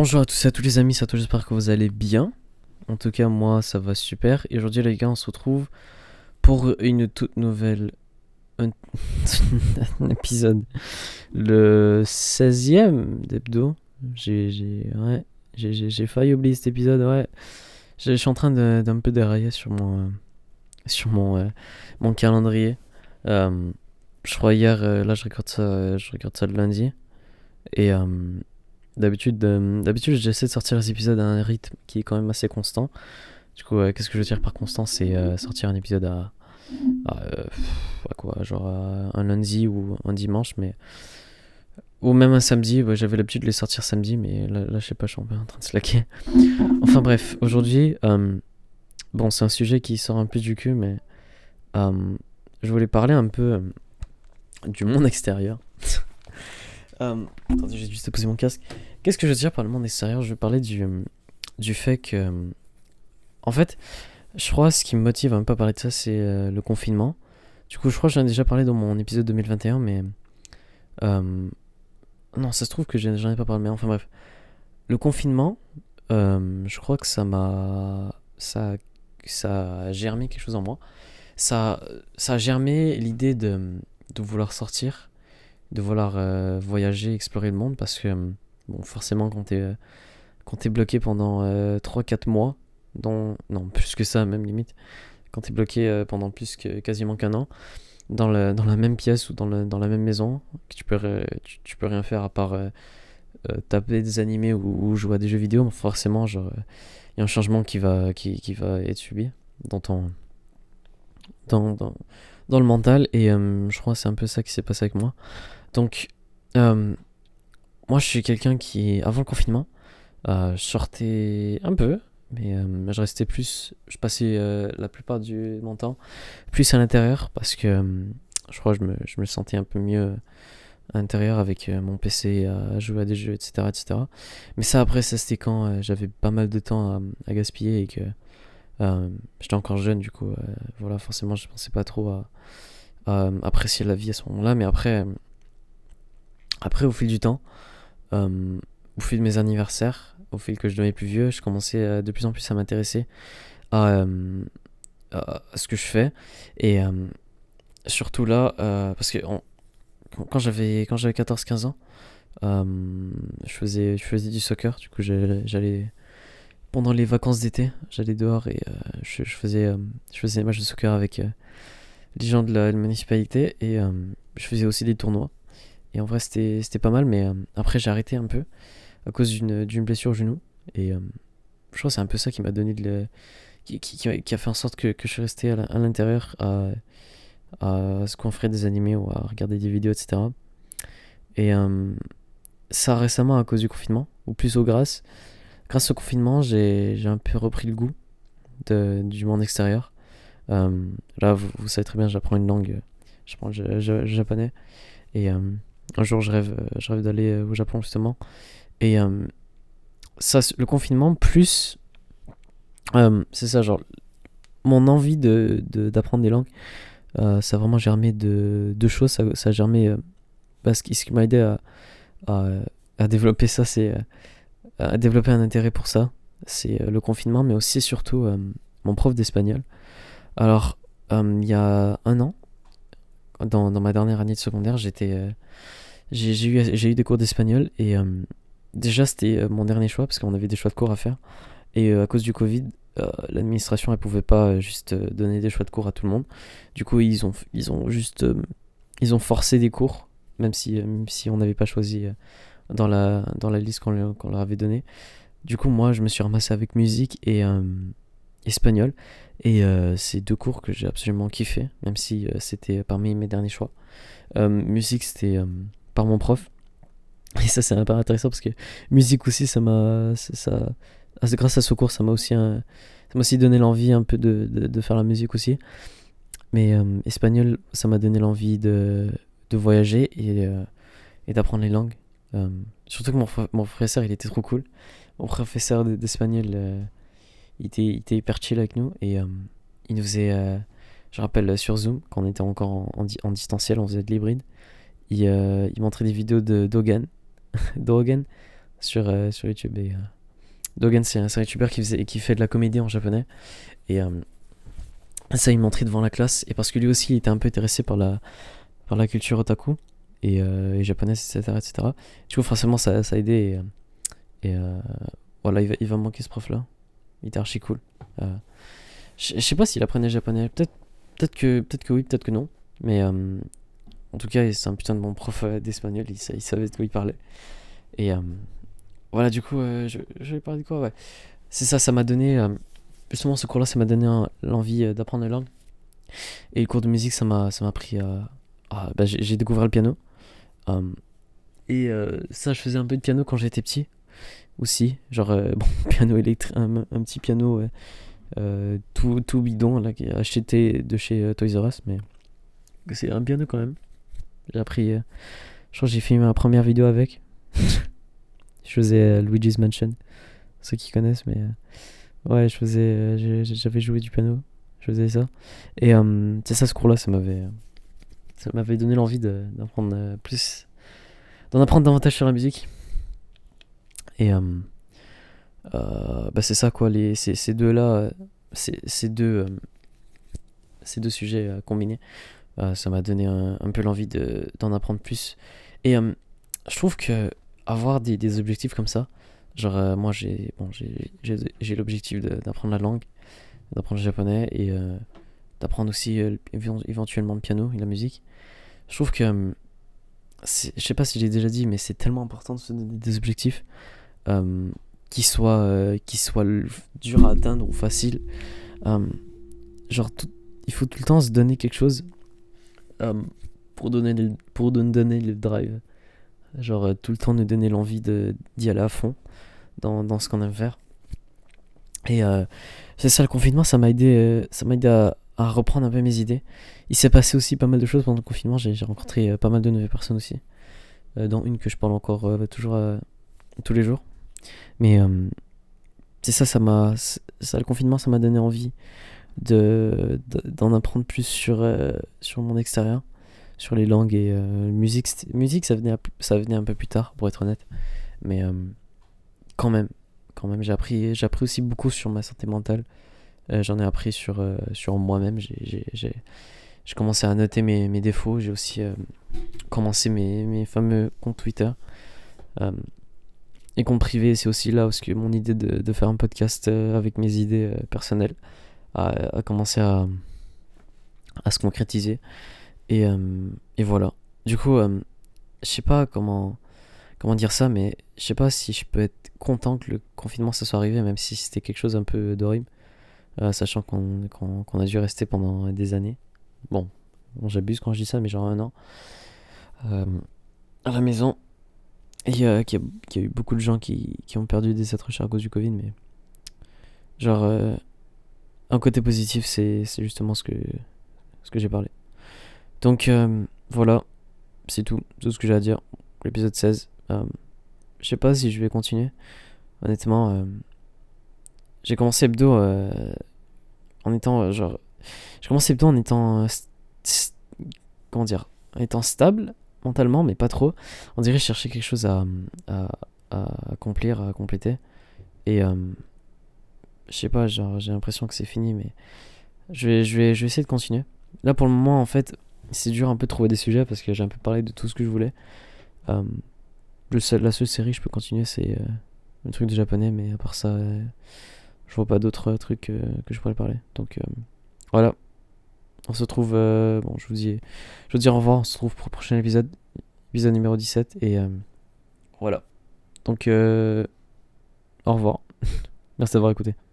Bonjour à tous et à tous les amis, ça toi j'espère que vous allez bien. En tout cas moi ça va super. Et aujourd'hui les gars on se retrouve pour une toute nouvelle... Un, un épisode. Le 16ème d'hebdo. J'ai ouais, failli oublier cet épisode, ouais. Je suis en train d'un peu dérailler sur mon, euh, sur mon, euh, mon calendrier. Euh, je crois hier, là je regarde ça, je regarde ça le lundi. Et d'habitude, euh, d'habitude j'essaie de sortir les épisodes à un rythme qui est quand même assez constant. Du coup, qu'est-ce que je veux dire par constant C'est euh, sortir un épisode à, à, euh, à quoi Genre à un lundi ou un dimanche, mais. Ou même un samedi, j'avais l'habitude de les sortir samedi, mais là, je sais pas, je suis en train de slacker. Enfin bref, aujourd'hui, bon, c'est un sujet qui sort un peu du cul, mais je voulais parler un peu du monde extérieur. Euh, attendez, j'ai juste poser mon casque. Qu'est-ce que je veux dire par le monde extérieur Je veux parler du, du fait que. En fait, je crois ce qui me motive à peu à parler de ça, c'est euh, le confinement. Du coup, je crois que j'en ai déjà parlé dans mon épisode 2021, mais. euh, non, ça se trouve que j'en ai pas parlé, mais enfin bref. Le confinement, euh, je crois que ça m'a. Ça, ça a germé quelque chose en moi. Ça, ça a germé l'idée de, de vouloir sortir, de vouloir euh, voyager, explorer le monde, parce que, euh, bon, forcément, quand t'es euh, bloqué pendant 3-4 mois, dont, non, plus que ça, même limite, quand t'es bloqué euh, pendant plus que quasiment qu'un an, dans, dans la même pièce ou dans, le, dans la même maison, que tu peux, tu, peux rien faire à part euh, euh, taper des animés ou, ou jouer à des jeux vidéo, forcément, genre, il y a un changement qui va, qui, qui va être subi dans ton. dans, dans le mental, et euh, je crois que c'est un peu ça qui s'est passé avec moi. Donc, euh, moi, je suis quelqu'un qui, avant le confinement, euh, je sortais un peu, mais euh, je restais plus. Je passais la plupart du mon temps plus à l'intérieur parce que je crois que je me, je me sentais un peu mieux à l'intérieur avec mon PC à jouer à des jeux, etc. etc. Mais ça, après, c'était quand j'avais pas mal de temps à gaspiller et que euh, j'étais encore jeune, du coup, euh, voilà, forcément, je pensais pas trop à, à apprécier la vie à ce moment-là. Mais après, euh, après, au fil du temps, euh, au fil de mes anniversaires, au fil que je devenais plus vieux, je commençais euh, de plus en plus à m'intéresser à, euh, ce que je fais. Et euh, surtout là, euh, parce que quand j'avais quand j'avais 14-15 ans, euh, je, faisais, je faisais du soccer. Du coup, j'allais- pendant les vacances d'été, j'allais dehors et euh, je, faisais, euh, je faisais des matchs de soccer avec euh, les gens de la, municipalité et je faisais aussi des tournois. Et en vrai, c'était pas mal, mais après, j'ai arrêté un peu à cause d'une blessure au genou. Et je crois que c'est un peu ça qui m'a donné de le- qui, qui, a- fait en sorte que, que je suis resté à l'intérieur à, à se conférer des animés ou à regarder des vidéos, etc. Et ça récemment à cause du confinement, ou plutôt grâce. Grâce au confinement, j'ai un peu repris le goût de, du monde extérieur. Euh, là, vous, savez très bien, j'apprends une langue, j'apprends le, ja- japonais. Et euh, un jour, je rêve, euh, je rêve d'aller au Japon, justement. Et ça, le confinement, plus. c'est ça, genre. Mon envie de, de- d'apprendre des langues, ça a vraiment germé de deux choses. Ça, ça a germé. parce que ce qui m'a aidé à, à développer ça, c'est. Euh, à développer un intérêt pour ça. C'est euh, le confinement, mais aussi et surtout euh, mon prof d'espagnol. Alors, euh, il y a un an, dans, dans ma dernière année de secondaire, euh, j'ai eu, eu des cours d'espagnol et euh, déjà c'était euh, mon dernier choix parce qu'on avait des choix de cours à faire. Et euh, à cause du Covid, euh, l'administration elle pouvait pas euh, juste euh, donner des choix de cours à tout le monde. Du coup, ils ont, ils ont juste. euh, ils ont forcé des cours, même si, euh, même si on n'avait pas choisi euh, dans, la, dans la liste qu'on leur, avait donnée. Du coup, moi je me suis ramassé avec musique et euh, espagnol. Et euh, c'est deux cours que j'ai absolument kiffé, même si euh, c'était parmi mes derniers choix. Euh, musique, c'était par mon prof. Et ça, c'est un peu intéressant parce que musique aussi, ça m'a. ça- ah, grâce à ce cours, ça m'a aussi, aussi donné l'envie un peu de, de, de faire la musique aussi. Mais espagnol, ça m'a donné l'envie de, de voyager et, et d'apprendre les langues. Euh, surtout que mon, mon professeur, il était trop cool. Mon professeur d'espagnol, euh, il, était, était hyper chill avec nous et euh, il nous faisait. je rappelle sur Zoom, quand on était encore en, en, di- en distanciel, on faisait de l'hybride. Il, il montrait des vidéos de Dogan. Dogan sur, sur YouTube. Et, Dogen, c'est un, un YouTuber qui, qui fait de la comédie en japonais. Et ça, il montrait devant la classe. Et parce que lui aussi, il était un peu intéressé par la, par la culture otaku et, euh, japonaise, etc., etc. Du coup, forcément, ça, ça a aidé. Et, euh, voilà, il va, il va manquer ce prof-là. Il était archi cool. Euh, je sais pas s'il apprenait japonais. Peut-être peut que, peut que oui, peut-être que non. Mais en tout cas, c'est un putain de bon prof d'espagnol. Il, savait de quoi il parlait. Et voilà, du coup, je, je vais parler de quoi Ouais. C'est ça, ça m'a donné. justement, ce cours-là, ça m'a donné l'envie d'apprendre la langue. Et le cours de musique, ça m'a pris à. bah, j'ai découvert le piano. Hum, et euh, ça, je faisais un peu de piano quand j'étais petit aussi. Genre, euh, bon, piano électrique, un, petit piano euh, tout, tout bidon là, acheté de chez Toys R Us, mais c'est un piano quand même. J'ai appris. je crois que j'ai filmé ma première vidéo avec. je faisais Luigi's Mansion. Ceux qui connaissent, mais. ouais, je faisais. J'avais joué du piano. Je faisais ça. Et hum, c'est ça, ce cours-là, ça m'avait ça m'avait donné l'envie d'apprendre euh, plus, d'en apprendre davantage sur la musique. Et euh, euh, bah c'est ça quoi, ces, deux-là, ces, deux, ces deux sujets combinés, ça m'a donné un, peu l'envie d'en apprendre plus. Et je trouve que avoir des, objectifs comme ça, genre moi j'ai bon, l'objectif d'apprendre la langue, d'apprendre le japonais et d'apprendre aussi éventuellement le piano et la musique. Je trouve que. Euh, je sais pas si j'ai déjà dit, mais c'est tellement important de se donner des objectifs euh, qui soient, euh, soient durs à atteindre ou faciles. genre, il faut tout le temps se donner quelque chose pour, donner le, pour nous donner le drive. Genre, tout le temps nous donner l'envie d'y aller à fond dans, dans ce qu'on aime faire. Et c'est ça, le confinement, ça m'a aidé, ça m'a aidé à, à reprendre un peu mes idées. Il s'est passé aussi pas mal de choses pendant le confinement. J'ai rencontré euh, pas mal de nouvelles personnes aussi. Euh, dont une que je parle encore euh, toujours tous les jours. Mais c'est ça, ça m'a. Ça, le confinement, ça m'a donné envie de d'en apprendre plus sur, sur mon extérieur, sur les langues et musique. Musique, ça venait, ça venait un peu plus tard, pour être honnête. Mais quand même, quand même, j'ai appris, j'ai appris aussi beaucoup sur ma santé mentale. Euh, j'en ai appris sur, euh, sur moi-même. J'ai commencé à noter mes, mes défauts. J'ai aussi euh, commencé mes, mes, fameux comptes Twitter. et compte privé, c'est aussi là où mon idée de, de, faire un podcast avec mes idées personnelles a, a, commencé à, à se concrétiser. Et, et voilà. Du coup, je sais pas comment comment dire ça, mais je sais pas si je peux être content que le confinement ça soit arrivé, même si c'était quelque chose un peu d'horrible. Euh, sachant qu'on a dû rester pendant des années. Bon, j'abuse quand je dis ça, mais genre un an. Euh, à la maison. Et euh, qu'il y, a eu beaucoup de gens qui, qui ont perdu des êtres à cause du Covid, mais. Genre. un côté positif, c'est justement ce que, ce que j'ai parlé. Donc, voilà. C'est tout. Tout ce que j'ai à dire. L'épisode 16. je sais pas si je vais continuer. Honnêtement. J'ai commencé hebdo euh, en étant euh, genre. J'ai commencé hebdo en étant. Euh, comment dire En étant stable mentalement, mais pas trop. On dirait que je cherchais quelque chose à, à, accomplir, à compléter. Et. je sais pas, genre j'ai l'impression que c'est fini, mais. Je vais, je, vais, je vais essayer de continuer. Là pour le moment, en fait, c'est dur un peu de trouver des sujets parce que j'ai un peu parlé de tout ce que je voulais. la seule série que je peux continuer, c'est le truc de japonais, mais à part ça je vois pas d'autres trucs euh, que je pourrais parler. Donc euh, voilà. On se retrouve. Euh, bon, je vous dis, je vous dis au revoir. On se retrouve pour le prochain épisode, épisode numéro 17. Et voilà. Donc au revoir. Merci d'avoir écouté.